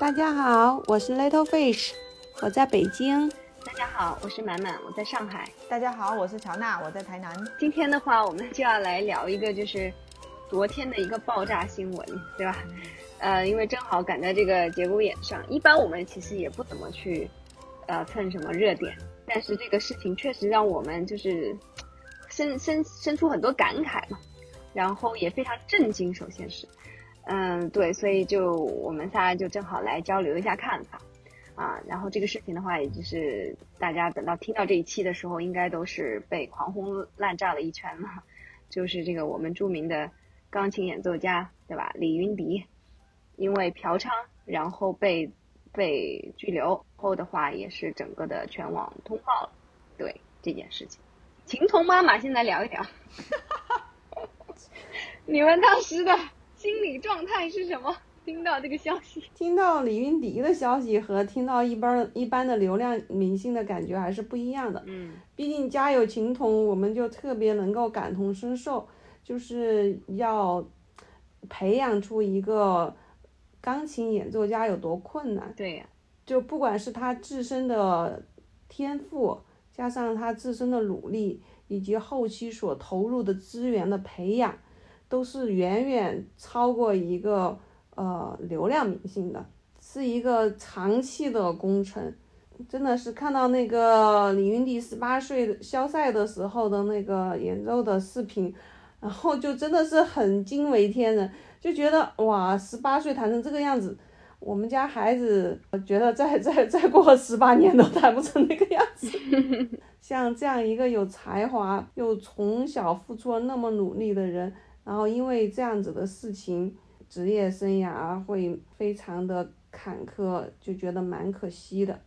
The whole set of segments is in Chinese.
大家好，我是 Little Fish，我在北京。大家好，我是满满，我在上海。大家好，我是乔娜，我在台南。今天的话，我们就要来聊一个，就是昨天的一个爆炸新闻，对吧？呃，因为正好赶在这个节骨眼上。一般我们其实也不怎么去呃蹭什么热点，但是这个事情确实让我们就是生生生出很多感慨嘛，然后也非常震惊。首先是。嗯，对，所以就我们仨就正好来交流一下看法，啊，然后这个事情的话，也就是大家等到听到这一期的时候，应该都是被狂轰滥炸了一圈了，就是这个我们著名的钢琴演奏家，对吧？李云迪，因为嫖娼，然后被被拘留后的话，也是整个的全网通报了，对这件事情，情童妈妈先来聊一聊，你们当时的。心理状态是什么？听到这个消息，听到李云迪的消息和听到一般一般的流量明星的感觉还是不一样的。嗯，毕竟家有情童，我们就特别能够感同身受，就是要培养出一个钢琴演奏家有多困难。对呀，就不管是他自身的天赋，加上他自身的努力，以及后期所投入的资源的培养。都是远远超过一个呃流量明星的，是一个长期的工程。真的是看到那个李云迪十八岁肖赛的时候的那个演奏的视频，然后就真的是很惊为天人，就觉得哇，十八岁弹成这个样子，我们家孩子觉得再再再过十八年都弹不成那个样子。像这样一个有才华又从小付出了那么努力的人。然后因为这样子的事情，职业生涯会非常的坎坷，就觉得蛮可惜的。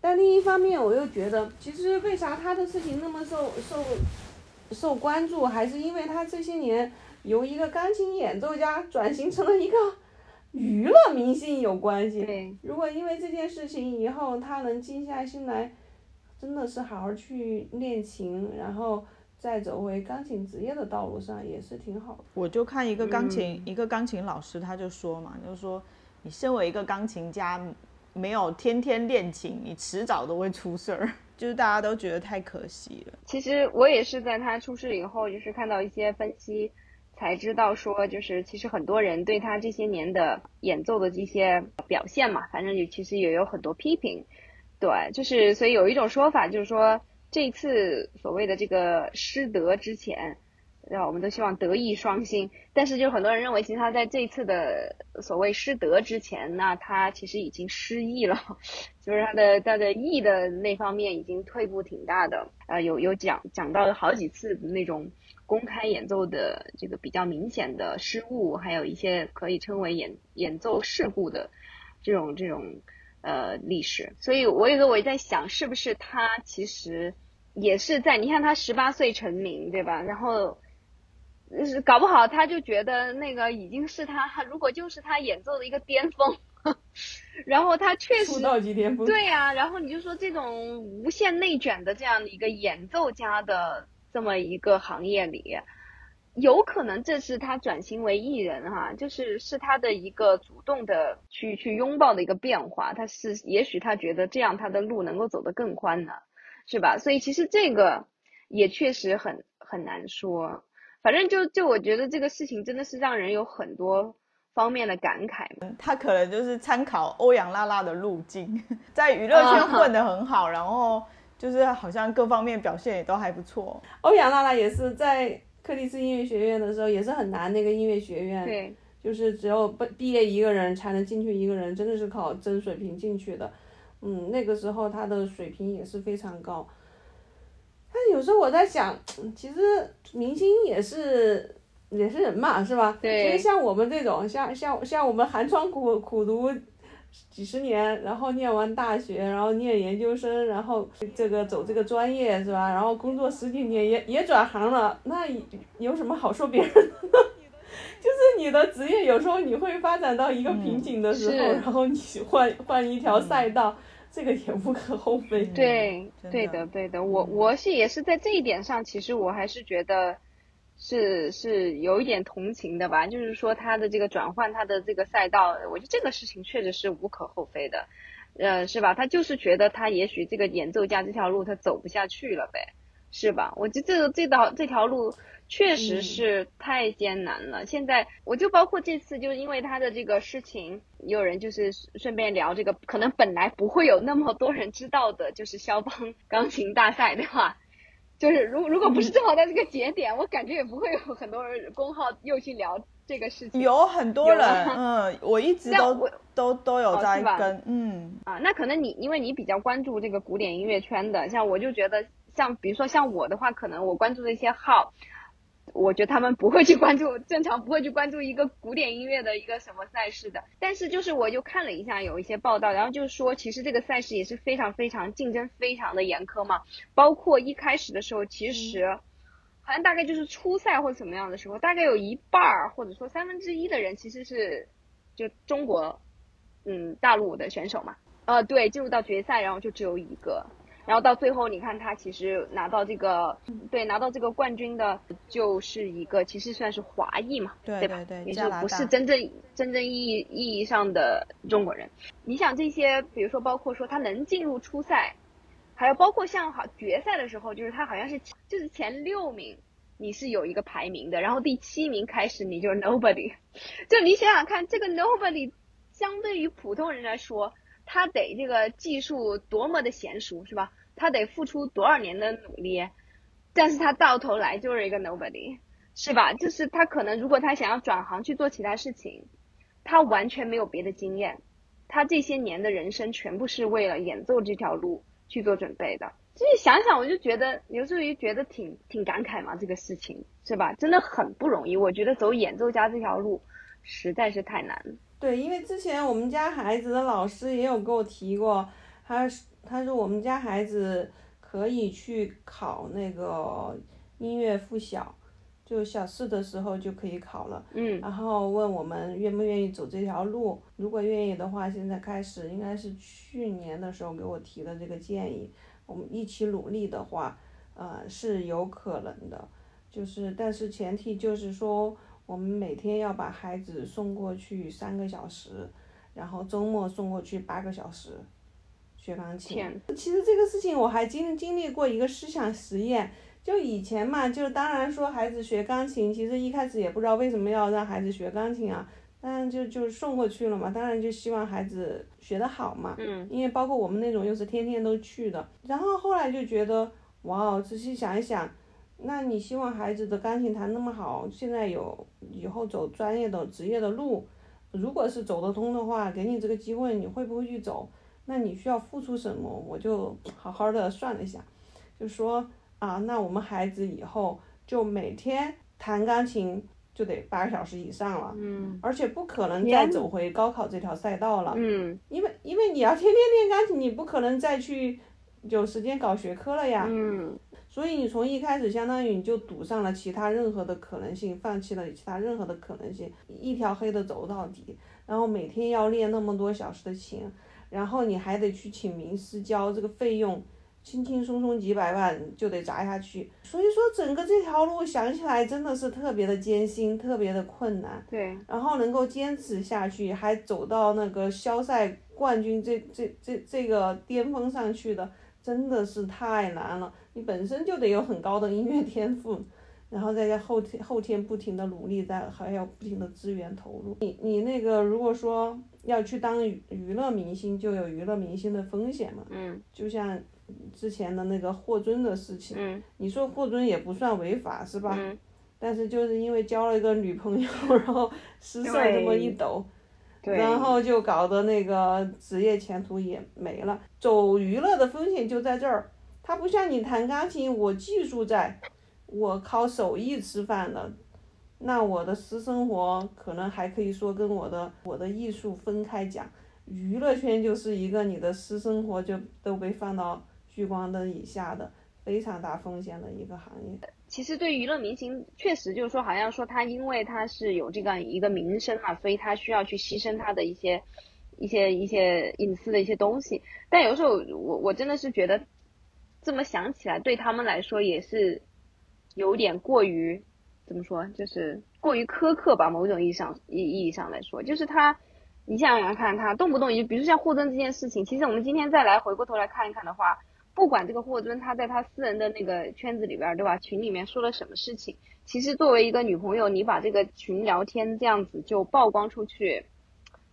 但另一方面，我又觉得，其实为啥他的事情那么受受受关注，还是因为他这些年由一个钢琴演奏家 转型成了一个 娱乐明星有关系。对，如果因为这件事情以后他能静下心来，真的是好好去练琴，然后。再走回钢琴职业的道路上也是挺好的。我就看一个钢琴，一个钢琴老师他就说嘛，就是说你身为一个钢琴家，没有天天练琴，你迟早都会出事儿。就是大家都觉得太可惜了。其实我也是在他出事以后，就是看到一些分析，才知道说，就是其实很多人对他这些年的演奏的这些表现嘛，反正也其实也有很多批评。对，就是所以有一种说法就是说。这一次所谓的这个失德之前，让我们都希望德艺双馨。但是就很多人认为，其实他在这次的所谓失德之前，那他其实已经失忆了，就是他的他的艺的那方面已经退步挺大的。呃，有有讲讲到了好几次那种公开演奏的这个比较明显的失误，还有一些可以称为演演奏事故的这种这种呃历史。所以我有时候我在想，是不是他其实。也是在你看他十八岁成名，对吧？然后，是搞不好他就觉得那个已经是他，如果就是他演奏的一个巅峰，然后他确实出道即巅峰，对呀。然后你就说这种无限内卷的这样的一个演奏家的这么一个行业里，有可能这是他转型为艺人哈，就是是他的一个主动的去去拥抱的一个变化。他是也许他觉得这样他的路能够走得更宽呢。是吧？所以其实这个也确实很很难说。反正就就我觉得这个事情真的是让人有很多方面的感慨。他可能就是参考欧阳娜娜的路径，在娱乐圈混得很好，然后就是好像各方面表现也都还不错。欧阳娜娜也是在克里斯音乐学院的时候也是很难那个音乐学院，对，就是只有毕毕业一个人才能进去一个人，真的是靠真水平进去的。嗯，那个时候他的水平也是非常高，但有时候我在想，其实明星也是也是人嘛，是吧？对。其实像我们这种，像像像我们寒窗苦苦读几十年，然后念完大学，然后念研究生，然后这个走这个专业，是吧？然后工作十几年也也转行了，那有什么好说别人？就是你的职业有时候你会发展到一个瓶颈的时候，然后你换换一条赛道。这个也无可厚非。对，对的，对的。我我是也是在这一点上，其实我还是觉得，是是有一点同情的吧，就是说他的这个转换他的这个赛道，我觉得这个事情确实是无可厚非的，呃，是吧？他就是觉得他也许这个演奏家这条路他走不下去了呗，是吧？我觉得这个这道这条路确实是太艰难了。现在我就包括这次，就是因为他的这个事情，也有人就是顺便聊这个，可能本来不会有那么多人知道的，就是肖邦 钢琴大赛，对吧？就是如如果不是正好在这个节点，我感觉也不会有很多人公号又去聊这个事情。有很多人，嗯，我一直都都都有在跟，嗯啊，那可能你因为你比较关注这个古典音乐圈的，像我就觉得，像比如说像我的话，可能我关注的一些号。我觉得他们不会去关注，正常不会去关注一个古典音乐的一个什么赛事的。但是就是我就看了一下有一些报道，然后就是说其实这个赛事也是非常非常竞争非常的严苛嘛。包括一开始的时候，其实好像大概就是初赛或者怎么样的时候，大概有一半儿或者说三分之一的人其实是就中国嗯大陆的选手嘛。呃，对，进入到决赛，然后就只有一个。然后到最后，你看他其实拿到这个，对，拿到这个冠军的，就是一个其实算是华裔嘛，对吧？对，也就不是真正真正意义意义上的中国人。你想这些，比如说包括说他能进入初赛，还有包括像好决赛的时候，就是他好像是就是前六名，你是有一个排名的，然后第七名开始你就是 nobody，就你想想看，这个 nobody 相对于普通人来说。他得这个技术多么的娴熟是吧？他得付出多少年的努力，但是他到头来就是一个 nobody，是吧？就是他可能如果他想要转行去做其他事情，他完全没有别的经验，他这些年的人生全部是为了演奏这条路去做准备的。所以想想我就觉得，有时候也觉得挺挺感慨嘛，这个事情是吧？真的很不容易。我觉得走演奏家这条路实在是太难了。对，因为之前我们家孩子的老师也有给我提过，他他说我们家孩子可以去考那个音乐附小，就小四的时候就可以考了。嗯。然后问我们愿不愿意走这条路，如果愿意的话，现在开始应该是去年的时候给我提的这个建议，我们一起努力的话，呃是有可能的，就是但是前提就是说。我们每天要把孩子送过去三个小时，然后周末送过去八个小时学钢琴。其实这个事情我还经经历过一个思想实验，就以前嘛，就当然说孩子学钢琴，其实一开始也不知道为什么要让孩子学钢琴啊，当然就就送过去了嘛，当然就希望孩子学得好嘛。嗯。因为包括我们那种又是天天都去的，然后后来就觉得，哇，仔细想一想。那你希望孩子的钢琴弹那么好，现在有以后走专业的职业的路，如果是走得通的话，给你这个机会，你会不会去走？那你需要付出什么？我就好好的算了一下，就说啊，那我们孩子以后就每天弹钢琴就得八个小时以上了，嗯，而且不可能再走回高考这条赛道了，嗯，因为因为你要天天练钢琴，你不可能再去有时间搞学科了呀，嗯。所以你从一开始相当于你就赌上了其他任何的可能性，放弃了其他任何的可能性，一条黑的走到底，然后每天要练那么多小时的琴，然后你还得去请名师教，这个费用轻轻松松几百万就得砸下去。所以说整个这条路想起来真的是特别的艰辛，特别的困难。对。然后能够坚持下去，还走到那个肖赛冠军这这这这个巅峰上去的。真的是太难了，你本身就得有很高的音乐天赋，然后再加后天后天不停的努力，再还要不停的资源投入。你你那个如果说要去当娱娱乐明星，就有娱乐明星的风险嘛。嗯。就像之前的那个霍尊的事情。嗯。你说霍尊也不算违法是吧？嗯。但是就是因为交了一个女朋友，然后失色这么一抖。然后就搞得那个职业前途也没了。走娱乐的风险就在这儿，它不像你弹钢琴，我技术在，我靠手艺吃饭的，那我的私生活可能还可以说跟我的我的艺术分开讲。娱乐圈就是一个你的私生活就都被放到聚光灯以下的非常大风险的一个行业。其实对娱乐明星，确实就是说，好像说他因为他是有这个一个名声嘛，所以他需要去牺牲他的一些一些一些隐私的一些东西。但有时候我我真的是觉得，这么想起来，对他们来说也是有点过于怎么说，就是过于苛刻吧。某种意义上意意义上来说，就是他，你想想看，他动不动就，比如像霍尊这件事情，其实我们今天再来回过头来看一看的话，不管这个霍尊他在他私人的那个圈子里边，对吧？群里面说了什么事情，其实作为一个女朋友，你把这个群聊天这样子就曝光出去，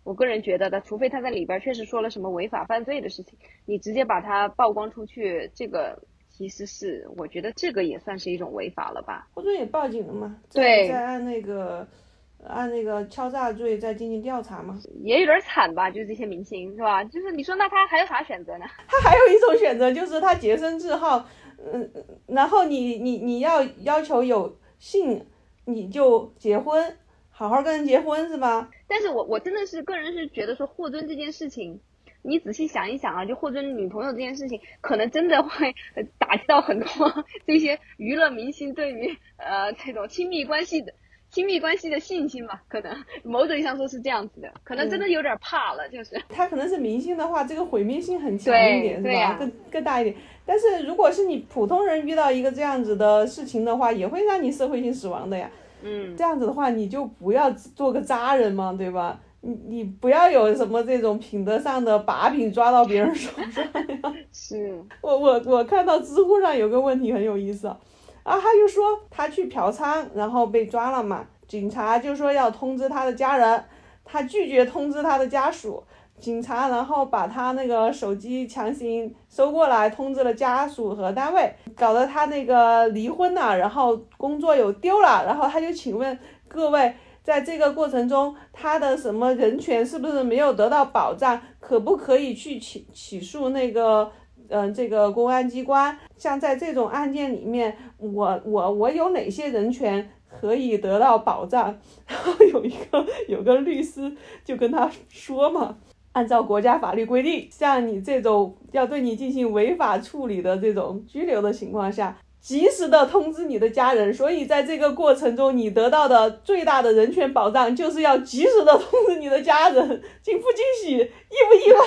我个人觉得的，除非他在里边确实说了什么违法犯罪的事情，你直接把他曝光出去，这个。其实是，我觉得这个也算是一种违法了吧。霍尊也报警了嘛？对，在按那个按那个敲诈罪再进行调查嘛？也有点惨吧，就是这些明星是吧？就是你说那他还有啥选择呢？他还有一种选择，就是他洁身自好，嗯，然后你你你要要求有性，你就结婚，好好跟人结婚是吧？但是我我真的是个人是觉得说霍尊这件事情。你仔细想一想啊，就霍尊女朋友这件事情，可能真的会打击到很多 这些娱乐明星对于呃这种亲密关系的亲密关系的信心吧？可能某种意义上说是这样子的，可能真的有点怕了，就是。他可能是明星的话，这个毁灭性很强一点，是吧？更更大一点。但是如果是你普通人遇到一个这样子的事情的话，也会让你社会性死亡的呀。嗯。这样子的话，你就不要做个渣人嘛，对吧？你你不要有什么这种品德上的把柄抓到别人手上呀！是我我我看到知乎上有个问题很有意思啊，啊他就说他去嫖娼然后被抓了嘛，警察就说要通知他的家人，他拒绝通知他的家属，警察然后把他那个手机强行收过来通知了家属和单位，搞得他那个离婚了，然后工作又丢了，然后他就请问各位。在这个过程中，他的什么人权是不是没有得到保障？可不可以去起起诉那个，嗯，这个公安机关？像在这种案件里面，我我我有哪些人权可以得到保障？然后有一个有个律师就跟他说嘛，按照国家法律规定，像你这种要对你进行违法处理的这种拘留的情况下。及时的通知你的家人，所以在这个过程中，你得到的最大的人权保障，就是要及时的通知你的家人，惊不惊喜，意不意外？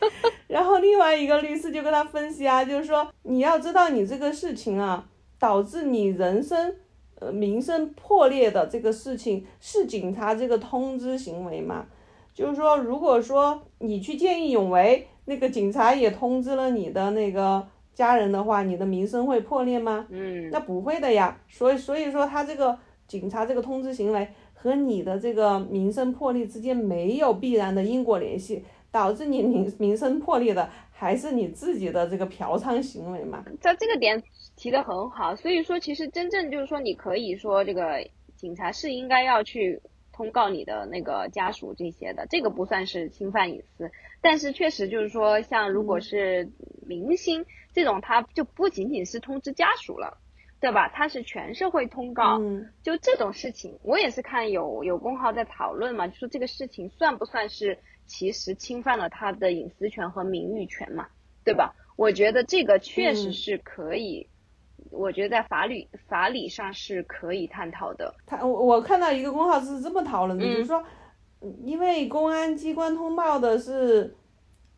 然后另外一个律师就跟他分析啊，就是说你要知道，你这个事情啊，导致你人生呃名声破裂的这个事情，是警察这个通知行为吗？就是说，如果说你去见义勇为，那个警察也通知了你的那个。家人的话，你的名声会破裂吗？嗯，那不会的呀。所以，所以说他这个警察这个通知行为和你的这个名声破裂之间没有必然的因果联系，导致你名名声破裂的还是你自己的这个嫖娼行为嘛。在这个点提的很好，所以说其实真正就是说，你可以说这个警察是应该要去通告你的那个家属这些的，这个不算是侵犯隐私。但是确实就是说，像如果是明星。这种他就不仅仅是通知家属了，对吧？他是全社会通告，嗯就这种事情，我也是看有有公号在讨论嘛，就说这个事情算不算是其实侵犯了他的隐私权和名誉权嘛，对吧？我觉得这个确实是可以，我觉得在法律法理上是可以探讨的。他我我看到一个公号是这么讨论的，就是说，因为公安机关通报的是。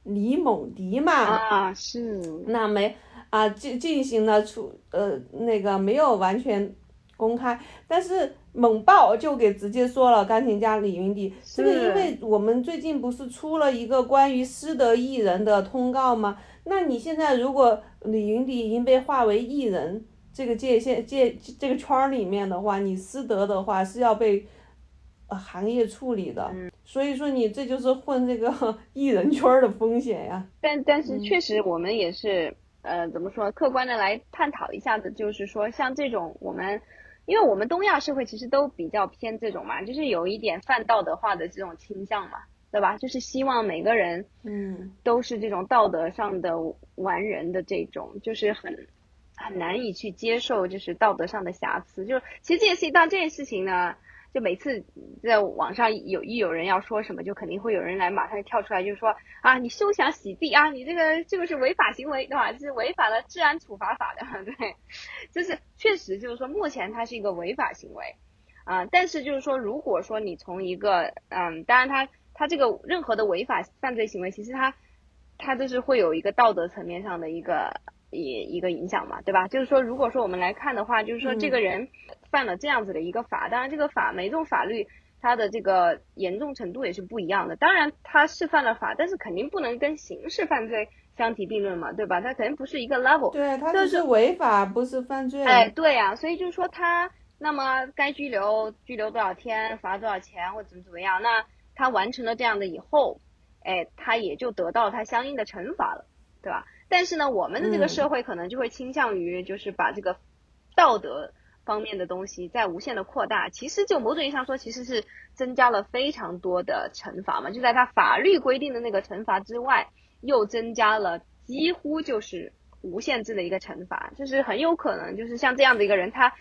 李某迪嘛啊是，那没啊进进行了处呃那个没有完全公开，但是猛爆就给直接说了钢琴家李云迪，这个因为我们最近不是出了一个关于失德艺人的通告吗？那你现在如果李云迪已经被划为艺人这个界限界这个圈儿里面的话，你失德的话是要被。呃，行业处理的，所以说你这就是混这个 艺人圈的风险呀。但但是确实，我们也是呃，怎么说，客观的来探讨一下子，就是说像这种我们，因为我们东亚社会其实都比较偏这种嘛，就是有一点泛道德化的这种倾向嘛，对吧？就是希望每个人嗯都是这种道德上的完人的这种，就是很很难以去接受，就是道德上的瑕疵。就是其实这件事情，当这件事情呢。就每次在网上有一有人要说什么，就肯定会有人来马上跳出来，就是说啊，你休想洗地啊，你这个这个是违法行为，对吧？这是违反了治安处罚法的，对，就是确实就是说目前它是一个违法行为啊，但是就是说如果说你从一个嗯，当然它它这个任何的违法犯罪行为，其实它它就是会有一个道德层面上的一个一一个影响嘛，对吧？就是说，如果说我们来看的话，就是说这个人犯了这样子的一个法，当然这个法每种法律它的这个严重程度也是不一样的。当然他是犯了法，但是肯定不能跟刑事犯罪相提并论嘛，对吧？他肯定不是一个 level。对，他就是违法，不是犯罪。哎，对呀，所以就是说他那么该拘留拘留多少天，罚多少钱或怎么怎么样，那他完成了这样的以后，哎，他也就得到他相应的惩罚了，对吧？但是呢，我们的这个社会可能就会倾向于就是把这个道德方面的东西在无限的扩大。其实就某种意义上说，其实是增加了非常多的惩罚嘛。就在他法律规定的那个惩罚之外，又增加了几乎就是无限制的一个惩罚。就是很有可能就是像这样的一个人，他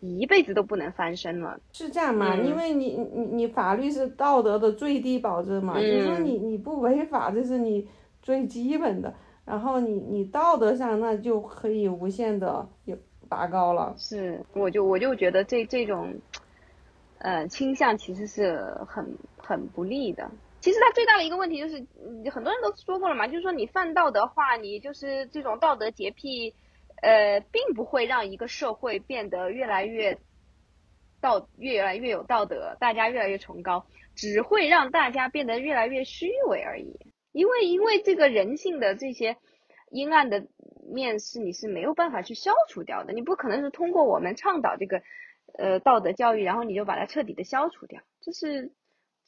一辈子都不能翻身了。是这样嘛？因为你你你法律是道德的最低保证嘛，就是说你你不违法，这是你最基本的。然后你你道德上那就可以无限的有拔高了。是，我就我就觉得这这种，呃，倾向其实是很很不利的。其实它最大的一个问题就是，很多人都说过了嘛，就是说你犯道德话，你就是这种道德洁癖，呃，并不会让一个社会变得越来越道越来越有道德，大家越来越崇高，只会让大家变得越来越虚伪而已。因为因为这个人性的这些阴暗的面是你是没有办法去消除掉的，你不可能是通过我们倡导这个呃道德教育，然后你就把它彻底的消除掉，这是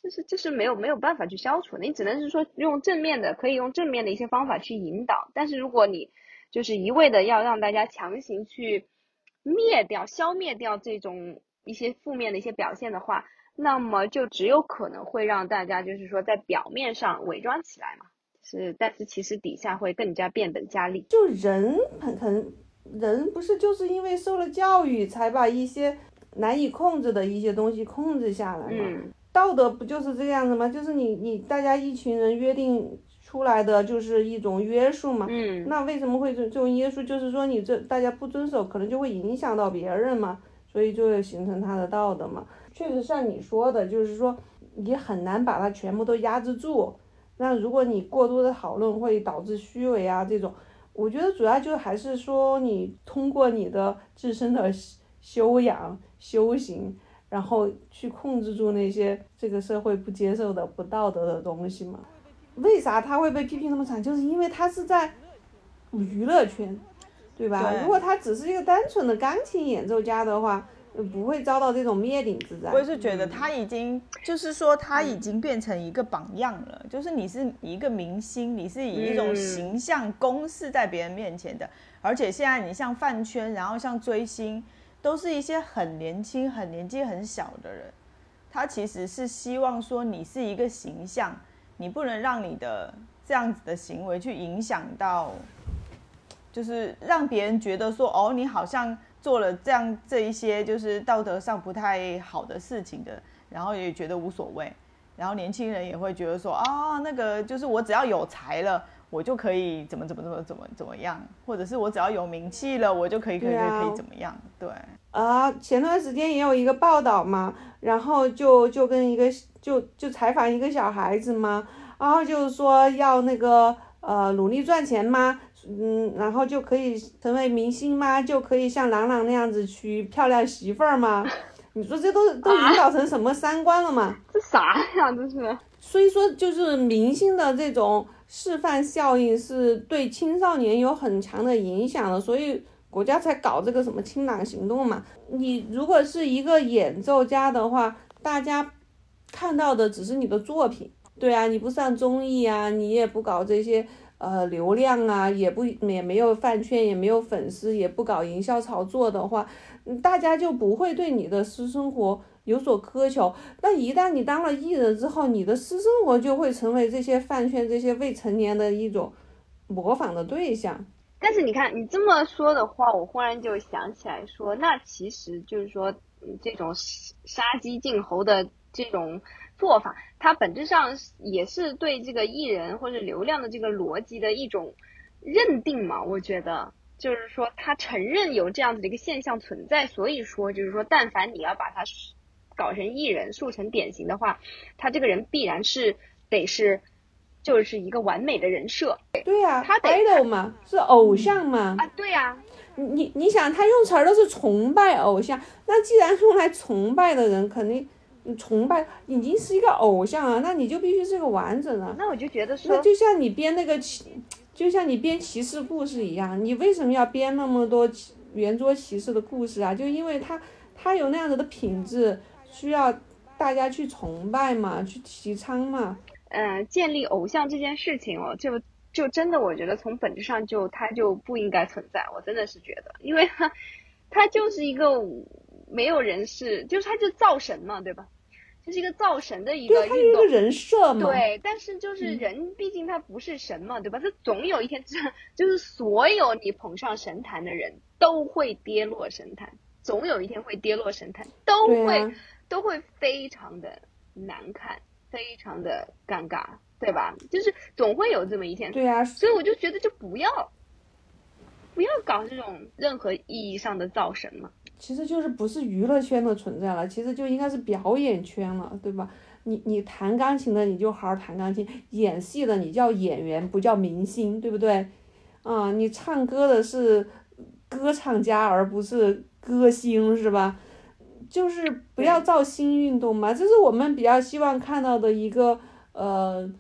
这是这是没有没有办法去消除的，你只能是说用正面的，可以用正面的一些方法去引导，但是如果你就是一味的要让大家强行去灭掉、消灭掉这种一些负面的一些表现的话。那么就只有可能会让大家就是说在表面上伪装起来嘛，是，但是其实底下会更加变本加厉。就人很很人不是就是因为受了教育才把一些难以控制的一些东西控制下来吗？道德不就是这个样子吗？就是你你大家一群人约定出来的就是一种约束嘛。嗯。那为什么会这这种约束？就是说你这大家不遵守，可能就会影响到别人嘛，所以就会形成他的道德嘛。确实像你说的，就是说你很难把它全部都压制住。那如果你过多的讨论会导致虚伪啊，这种，我觉得主要就还是说你通过你的自身的修养、修行，然后去控制住那些这个社会不接受的不道德的东西嘛。为啥他会被批评那么惨？就是因为他是在娱乐圈，对吧？如果他只是一个单纯的钢琴演奏家的话。不会遭到这种灭顶之灾。我也是觉得他已经，就是说他已经变成一个榜样了。就是你是一个明星，你是以一种形象公示在别人面前的。而且现在你像饭圈，然后像追星，都是一些很年轻、很年纪很小的人。他其实是希望说你是一个形象，你不能让你的这样子的行为去影响到，就是让别人觉得说哦，你好像。做了这样这一些就是道德上不太好的事情的，然后也觉得无所谓，然后年轻人也会觉得说啊，那个就是我只要有才了，我就可以怎么怎么怎么怎么怎么样，或者是我只要有名气了，我就可以可以可以怎么样？对啊，前段时间也有一个报道嘛，然后就就跟一个就就采访一个小孩子嘛，然后就是说要那个呃努力赚钱吗？嗯，然后就可以成为明星吗？就可以像郎朗那样子娶漂亮媳妇儿吗？你说这都都引导成什么三观了吗？这啥呀？这是。所以说，就是明星的这种示范效应是对青少年有很强的影响的，所以国家才搞这个什么清朗行动嘛。你如果是一个演奏家的话，大家看到的只是你的作品，对啊，你不上综艺啊，你也不搞这些。呃，流量啊，也不也没有饭圈，也没有粉丝，也不搞营销炒作的话，大家就不会对你的私生活有所苛求。那一旦你当了艺人之后，你的私生活就会成为这些饭圈、这些未成年的一种模仿的对象。但是你看，你这么说的话，我忽然就想起来说，那其实就是说，这种杀鸡儆猴的这种。做法，它本质上也是对这个艺人或者流量的这个逻辑的一种认定嘛？我觉得就是说，他承认有这样子的一个现象存在，所以说就是说，但凡你要把他搞成艺人、塑成典型的话，他这个人必然是得是就是一个完美的人设。对呀、他得 idol 嘛，是偶像嘛。啊，对呀、你你你想，他用词儿都是崇拜偶像，那既然用来崇拜的人，肯定嗯崇拜已经是一个偶像啊，那你就必须是个完整的。那我就觉得说那，就像你编那个骑，就像你编骑士故事一样，你为什么要编那么多骑圆桌骑士的故事啊？就因为他他有那样子的品质，需要大家去崇拜嘛，去提倡嘛。嗯、建立偶像这件事情哦，就就真的我觉得从本质上就它就不应该存在，我真的是觉得，因为它它就是一个没有人是，就是它就造神嘛，对吧？就是一个造神的一个对，他有运动一个。人设嘛。对，但是就是人，毕竟他不是神嘛，对吧？他总有一天，就是所有你捧上神坛的人都会跌落神坛，总有一天会跌落神坛，都会、啊都会非常的难看，非常的尴尬，对吧？就是总会有这么一天，对啊，所以我就觉得就不要不要搞这种任何意义上的造神嘛。其实就是不是娱乐圈的存在了，其实就应该是表演圈了，对吧？你你弹钢琴的你就好好弹钢琴，演戏的你叫演员，不叫明星，对不对？啊、你唱歌的是歌唱家，而不是歌星，是吧？就是不要造新运动嘛，这是我们比较希望看到的一个呃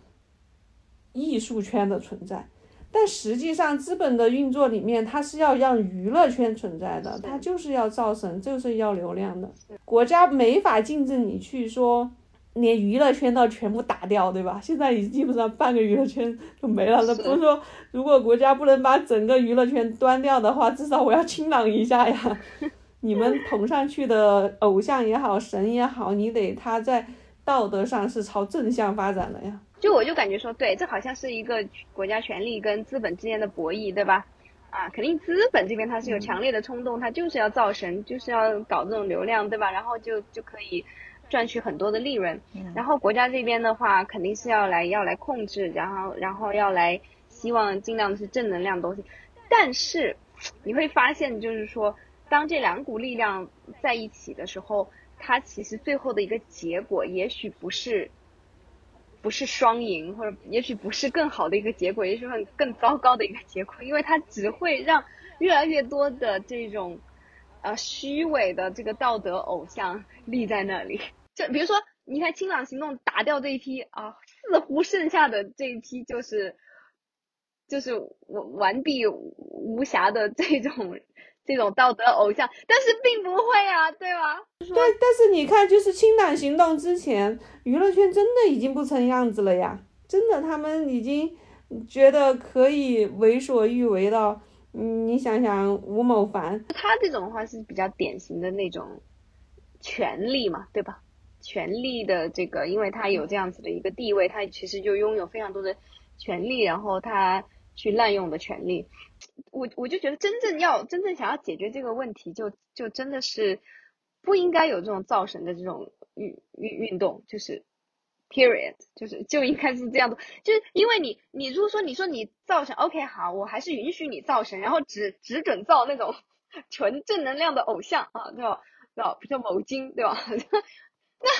艺术圈的存在。但实际上，资本的运作里面，它是要让娱乐圈存在的，它就是要造神，就是要流量的。国家没法禁止你去说，连娱乐圈都要全部打掉，对吧？现在已经基本上半个娱乐圈就没了。那不是说，如果国家不能把整个娱乐圈端掉的话，至少我要清朗一下呀。你们捧上去的偶像也好，神也好，你得他在道德上是朝正向发展的呀。就我就感觉说，对，这好像是一个国家权力跟资本之间的博弈，对吧？啊，肯定资本这边它是有强烈的冲动，它就是要造神，就是要搞这种流量，对吧？然后就就可以赚取很多的利润。然后国家这边的话，肯定是要来要来控制，然后然后要来希望尽量的是正能量的东西。但是你会发现，就是说，当这两股力量在一起的时候，它其实最后的一个结果，也许不是不是双赢，或者也许不是更好的一个结果，也许会更糟糕的一个结果，因为它只会让越来越多的这种呃虚伪的这个道德偶像立在那里。就比如说，你看清朗行动打掉这一批啊，似乎剩下的这一批就是就是完完璧无瑕的这种这种道德偶像，但是并不会啊，对吧？对，但是你看，就是清党行动之前，娱乐圈真的已经不成样子了呀！真的，他们已经觉得可以为所欲为到，嗯，你想想吴某凡，他这种的话是比较典型的那种权力嘛，对吧？权力的这个，因为他有这样子的一个地位，他其实就拥有非常多的权利，然后他去滥用的权利。我我就觉得真正要真正想要解决这个问题就，就真的是不应该有这种造神的这种运运运动，就是 period，就是就应该是这样的，就是因为你你如果说你说你造神，OK 好，我还是允许你造神，然后只只准造那种 纯正能量的偶像啊，对吧？对吧？比如某金，对吧？那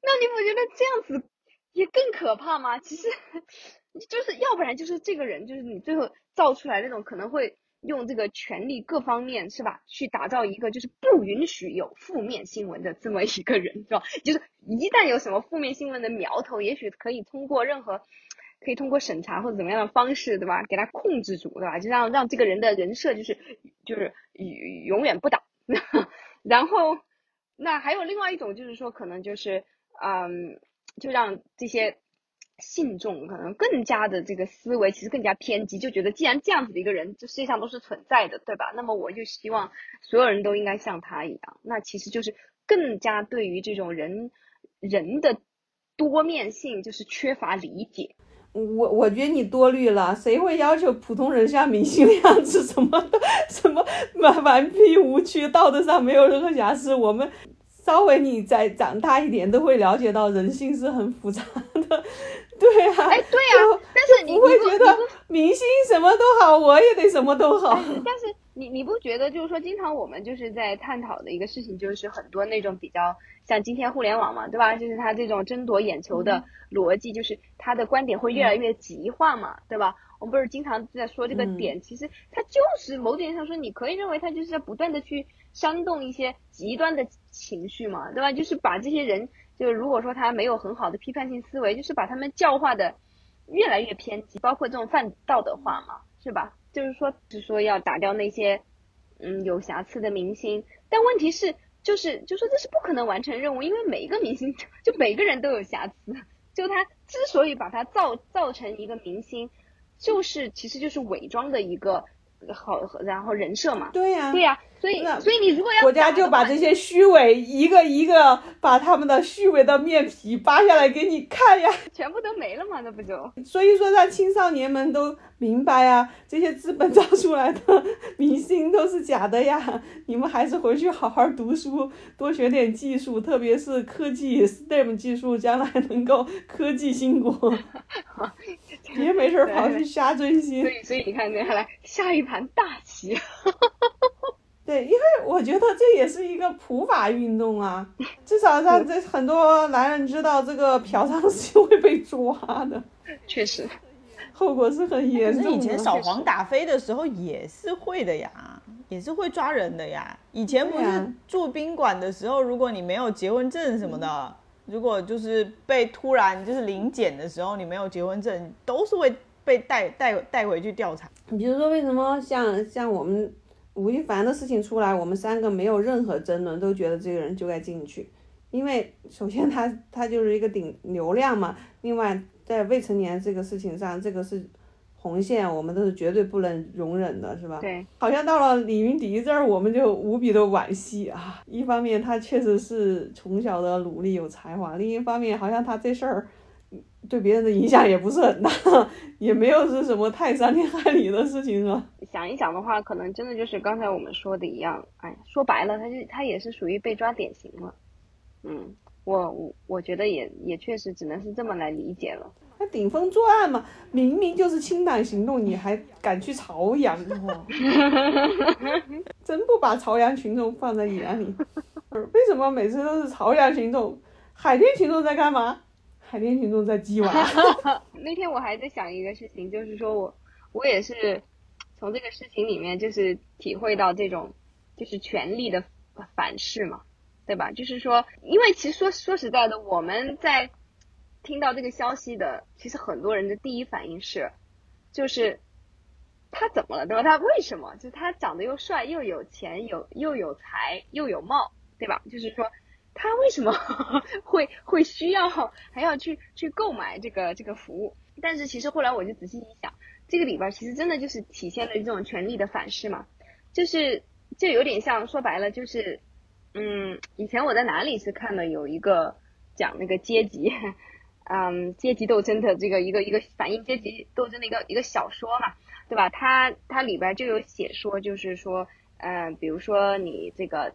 那你不觉得这样子也更可怕吗？其实就是要不然就是这个人，就是你最后造出来那种可能会用这个权力各方面是吧，去打造一个就是不允许有负面新闻的这么一个人，是吧？就是一旦有什么负面新闻的苗头，也许可以通过任何。可以通过审查或者怎么样的方式，对吧？给他控制住，对吧？就让让这个人的人设就是就是永远不倒。然后，那还有另外一种就是说，可能就是嗯，就让这些信众可能更加的这个思维其实更加偏激，就觉得既然这样子的一个人这世界上都是存在的，对吧？那么我就希望所有人都应该像他一样。那其实就是更加对于这种人人的多面性就是缺乏理解。我我觉得你多虑了，谁会要求普通人像明星那样子 什么的什么蛮顽皮无趣，道德上没有任何瑕疵？我们稍微你再长大一点，都会了解到人性是很复杂的。对啊，哎，对啊，但是你不会觉得明星什么都好，我也得什么都好。但是你你不觉得就是说，经常我们就是在探讨的一个事情，就是很多那种比较像今天互联网嘛，对吧？就是他这种争夺眼球的逻辑，就是他的观点会越来越极化嘛，对吧？我们不是经常在说这个点，其实它就是某点上说，你可以认为它就是在不断的去煽动一些极端的情绪嘛，对吧？就是把这些人，就是如果说他没有很好的批判性思维，就是把他们教化的越来越偏激，包括这种泛道德化嘛，是吧？就是说，是说要打掉那些，嗯，有瑕疵的明星。但问题是，就是就说这是不可能完成任务，因为每一个明星就每个人都有瑕疵。就他之所以把他造造成一个明星，就是其实就是伪装的一个好，然后人设嘛。对呀，对呀。所以，所以你如果要国家就把这些虚伪一个一个把他们的虚伪的面皮扒下来给你看呀，全部都没了嘛，那不就？所以说让青少年们都明白呀，这些资本造出来的 明星都是假的呀，你们还是回去好好读书，多学点技术，特别是科技 STEM 技术，将来能够科技兴国，别没事跑去瞎追星。所以，所以你看，接下来下一盘大棋。对，因为我觉得这也是一个普法运动啊，至少让这很多男人知道这个嫖娼是会被抓的。确实，后果是很严重。的。以前扫黄打非的时候也是会的呀，也是会抓人的呀。以前不是住宾馆的时候，如果你没有结婚证什么的，如果就是被突然就是临检的时候，你没有结婚证，都是会被带带带回去调查。比如说，为什么像像我们？吴亦凡的事情出来，我们三个没有任何争论，都觉得这个人就该进去，因为首先他他就是一个顶流量嘛，另外在未成年这个事情上，这个是红线，我们都是绝对不能容忍的，是吧？对。好像到了李云迪这儿，我们就无比的惋惜啊！一方面他确实是从小的努力有才华，另一方面好像他这事儿。对别人的影响也不是很大，也没有是什么太伤天害理的事情，是吧？想一想的话，可能真的就是刚才我们说的一样，哎，说白了，他就他也是属于被抓典型了。嗯，我我我觉得也也确实只能是这么来理解了。他顶风作案嘛，明明就是清党行动，你还敢去朝阳？真不把朝阳群众放在眼里。为什么每次都是朝阳群众？海淀群众在干嘛？海淀群众在鸡娃。那天我还在想一个事情，就是说我我也是从这个事情里面就是体会到这种就是权力的反噬嘛，对吧？就是说，因为其实说说实在的，我们在听到这个消息的，其实很多人的第一反应是，就是他怎么了，对吧？他为什么？就是他长得又帅，又有钱，有又有才，又有貌，对吧？就是说。他为什么 会会需要还要去去购买这个这个服务？但是其实后来我就仔细一想，这个里边其实真的就是体现了这种权力的反噬嘛，就是就有点像说白了就是，嗯，以前我在哪里是看了有一个讲那个阶级，嗯，阶级斗争的这个一个一个反映阶级斗争的一个一个小说嘛，对吧？它它里边就有写说，就是说，嗯，比如说你这个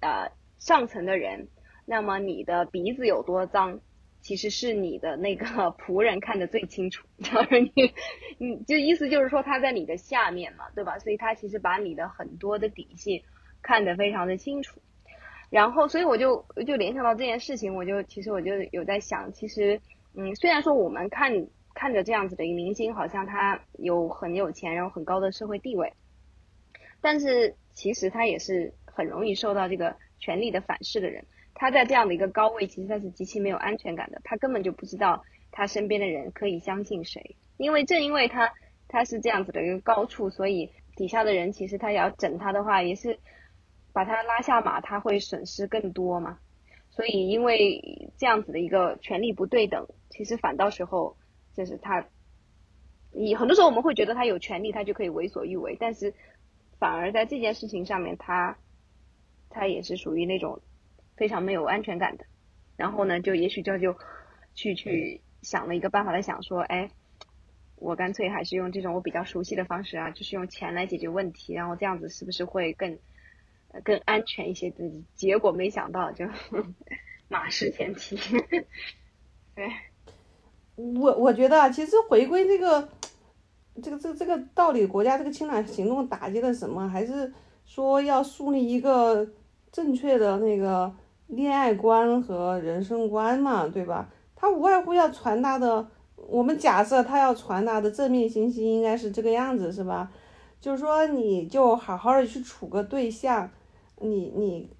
呃上层的人。那么你的鼻子有多脏，其实是你的那个 仆人看得最清楚。就是你，你就意思就是说他在你的下面嘛，对吧？所以他其实把你的很多的底细看得非常的清楚。然后，所以我就就联想到这件事情，我就其实我就有在想，其实，嗯，虽然说我们看看着这样子的一个明星，好像他有很有钱，然后很高的社会地位，但是其实他也是很容易受到这个权力的反噬的人。他在这样的一个高位，其实他是极其没有安全感的。他根本就不知道他身边的人可以相信谁，因为正因为他他是这样子的一个高处，所以底下的人其实他要整他的话，也是把他拉下马，他会损失更多嘛。所以因为这样子的一个权力不对等，其实反倒时候就是他，你很多时候我们会觉得他有权利，他就可以为所欲为，但是反而在这件事情上面，他他也是属于那种。非常没有安全感的，然后呢，就也许就就去去想了一个办法来想说，哎，我干脆还是用这种我比较熟悉的方式啊，就是用钱来解决问题，然后这样子是不是会更更安全一些？结果没想到就 马失前蹄。对，我我觉得其实回归这个这个这个这个到底国家这个清朗行动打击了什么？还是说要树立一个正确的那个恋爱观和人生观嘛，对吧？他无外乎要传达的，我们假设他要传达的正面信息应该是这个样子，是吧？就是说，你就好好的去处个对象，你你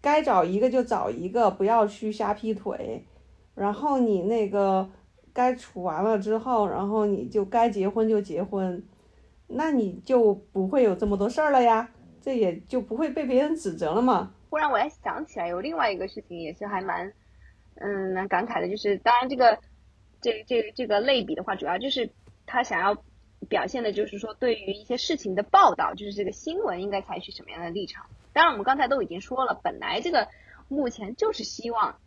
该找一个就找一个，不要去瞎劈腿。然后你那个该处完了之后，然后你就该结婚就结婚，那你就不会有这么多事儿了呀，这也就不会被别人指责了嘛。忽然我还想起来有另外一个事情，也是还蛮。嗯，蛮感慨的，就是当然这个，这这这个类比的话，主要就是他想要表现的，就是说对于一些事情的报道，就是这个新闻应该采取什么样的立场。当然，我们刚才都已经说了，本来这个目前就是希望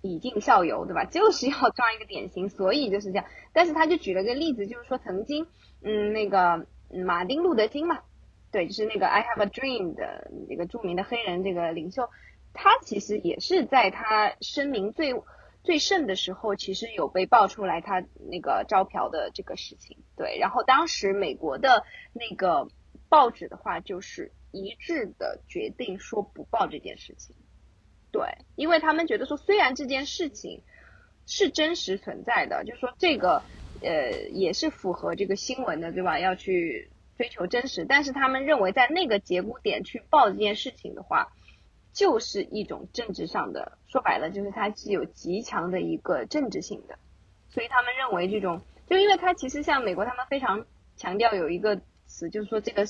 以儆效尤，对吧？就是要抓一个典型，所以就是这样。但是他就举了个例子，就是说曾经，嗯，那个马丁路德金嘛，对，就是那个 I have a dream 的那个著名的黑人这个领袖。他其实也是在他声名最最盛的时候，其实有被爆出来他那个招嫖的这个事情。对，然后当时美国的那个报纸的话，就是一致的决定说不报这件事情。对，因为他们觉得说，虽然这件事情是真实存在的，就是说这个呃也是符合这个新闻的，对吧？要去追求真实，但是他们认为在那个节骨点去报这件事情的话。就是一种政治上的，说白了就是它是有极强的一个政治性的，所以他们认为这种，就因为它其实像美国他们非常强调有一个词，就是说这个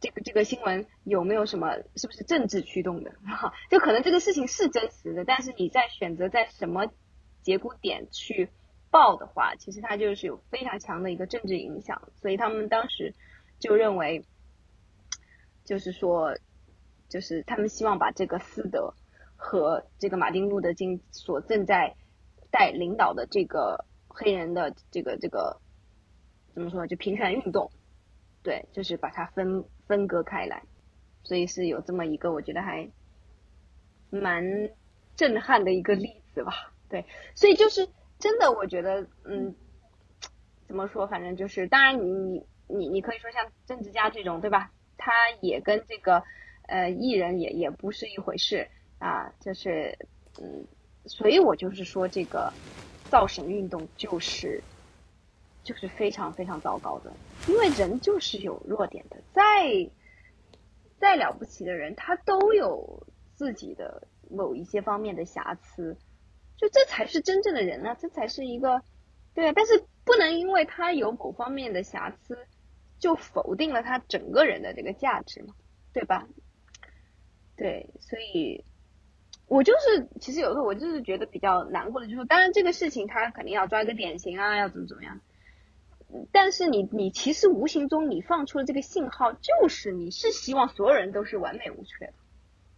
这个这个新闻有没有什么是不是政治驱动的，就可能这个事情是真实的，但是你在选择在什么节骨点去报的话，其实它就是有非常强的一个政治影响，所以他们当时就认为，就是说。就是他们希望把这个斯德和这个马丁路德金所正在带领导的这个黑人的这个这个怎么说就平权运动，对，就是把它分分割开来，所以是有这么一个我觉得还蛮震撼的一个例子吧，对，所以就是真的我觉得嗯怎么说，反正就是当然你你你可以说像政治家这种对吧，他也跟这个。呃，艺人也也不是一回事啊，就是，嗯，所以我就是说，这个造神运动就是就是非常非常糟糕的，因为人就是有弱点的，再再了不起的人，他都有自己的某一些方面的瑕疵，就这才是真正的人呢，这才是一个对啊，但是不能因为他有某方面的瑕疵，就否定了他整个人的这个价值嘛，对吧？对，所以，我就是，其实有时候我就是觉得比较难过的，就是当然这个事情他肯定要抓一个典型啊，要怎么怎么样，但是你你其实无形中你放出的这个信号，就是你是希望所有人都是完美无缺的，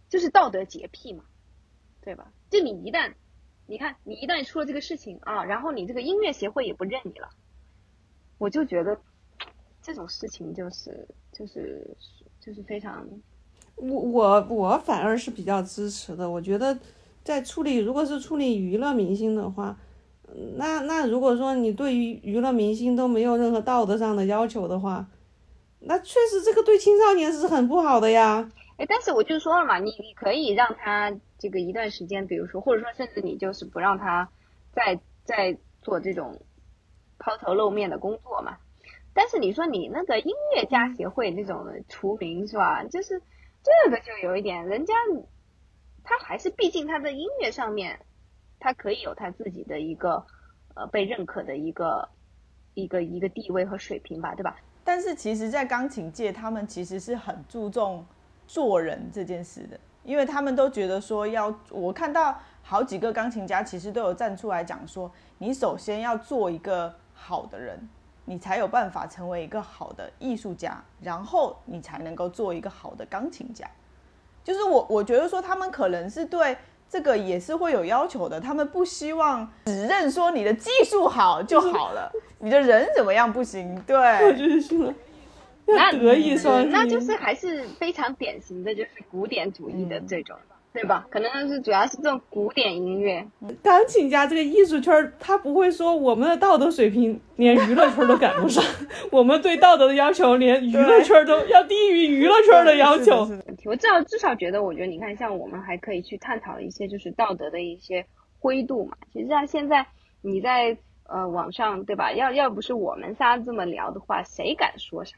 就是道德洁癖嘛，对吧？就你一旦，你看你一旦出了这个事情啊，然后你这个音乐协会也不认你了，我就觉得这种事情就是就是就是非常。我我我反而是比较支持的。我觉得，在处理如果是处理娱乐明星的话，那那如果说你对于娱乐明星都没有任何道德上的要求的话，那确实这个对青少年是很不好的呀。哎，但是我就说了嘛，你你可以让他这个一段时间，比如说，或者说甚至你就是不让他再再做这种抛头露面的工作嘛。但是你说你那个音乐家协会那种除名是吧？就是。这个就有一点，人家他还是毕竟他的音乐上面，他可以有他自己的一个呃被认可的一个一个一个地位和水平吧，对吧？但是其实，在钢琴界，他们其实是很注重做人这件事的，因为他们都觉得说要，我看到好几个钢琴家其实都有站出来讲说，你首先要做一个好的人。你才有办法成为一个好的艺术家，然后你才能够做一个好的钢琴家。就是我，我觉得说他们可能是对这个也是会有要求的。他们不希望只认说你的技术好就好了，你的人怎么样不行？对，就是是那德艺双，那就是还是非常典型的就是古典主义的这种。对吧？可能是主要是这种古典音乐。钢琴家这个艺术圈儿，他不会说我们的道德水平连娱乐圈儿都赶不上，我们对道德的要求连娱乐圈儿都要低于娱乐圈儿的要求。我至少至少觉得，我觉得你看，像我们还可以去探讨一些就是道德的一些灰度嘛。其实像现在你在呃网上对吧？要要不是我们仨这么聊的话，谁敢说啥？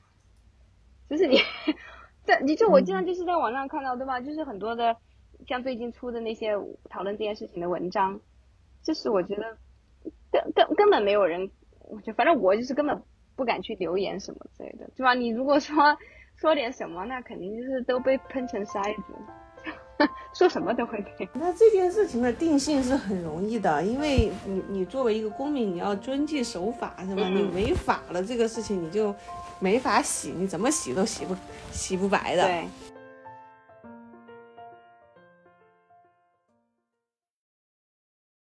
就是你，在你就我经常就是在网上看到对吧？就是很多的像最近出的那些讨论这件事情的文章，就是我觉得根根根本没有人，我觉得反正我就是根本不敢去留言什么之类的，对吧？你如果说说点什么，那肯定就是都被喷成筛子，说什么都会被。那这件事情的定性是很容易的，因为你你作为一个公民，你要遵纪守法，是吧？嗯你违法了这个事情，你就没法洗，你怎么洗都洗不洗不白的。对，